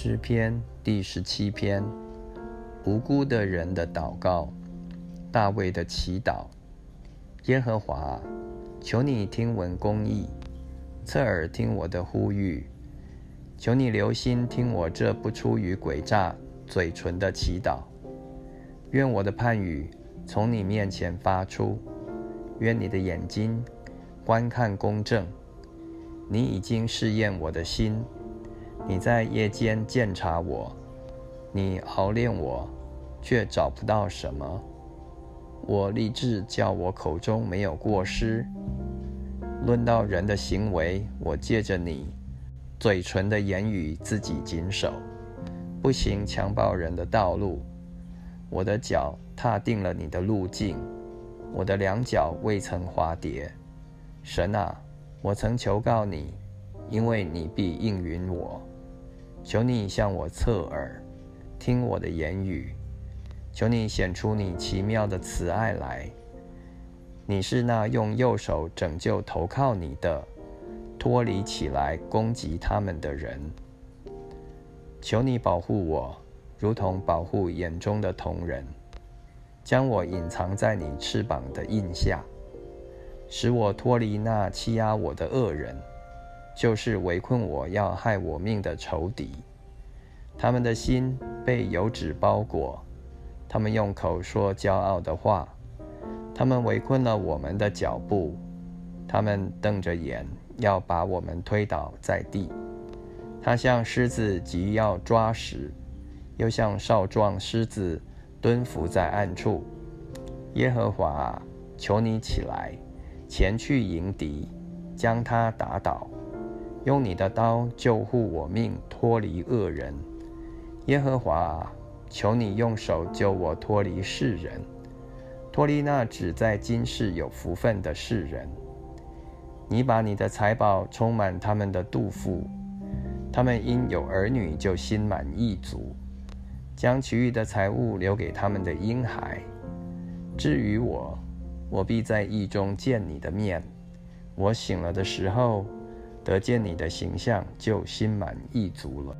诗篇第十七篇：无辜的人的祷告，大卫的祈祷。耶和华，求你听闻公义，侧耳听我的呼吁。求你留心听我这不出于诡诈嘴唇的祈祷。愿我的判语从你面前发出，愿你的眼睛观看公正。你已经试验我的心。你在夜间鉴察我，你熬炼我，却找不到什么。我立志叫我口中没有过失。论到人的行为，我借着你嘴唇的言语自己谨守，不行强暴人的道路。我的脚踏定了你的路径，我的两脚未曾滑跌。神啊，我曾求告你，因为你必应允我。求你向我侧耳，听我的言语。求你显出你奇妙的慈爱来。你是那用右手拯救投靠你的，脱离起来攻击他们的人。求你保护我，如同保护眼中的瞳人，将我隐藏在你翅膀的印下，使我脱离那欺压我的恶人。就是围困我要害我命的仇敌，他们的心被油脂包裹，他们用口说骄傲的话，他们围困了我们的脚步，他们瞪着眼要把我们推倒在地。他像狮子急要抓食，又像少壮狮子蹲伏在暗处。耶和华，求你起来，前去迎敌，将他打倒。用你的刀救护我命，脱离恶人。耶和华，求你用手救我脱离世人，脱离那只在今世有福分的世人。你把你的财宝充满他们的肚腹，他们因有儿女就心满意足，将其余的财物留给他们的婴孩。至于我，我必在意中见你的面。我醒了的时候。得见你的形象，就心满意足了。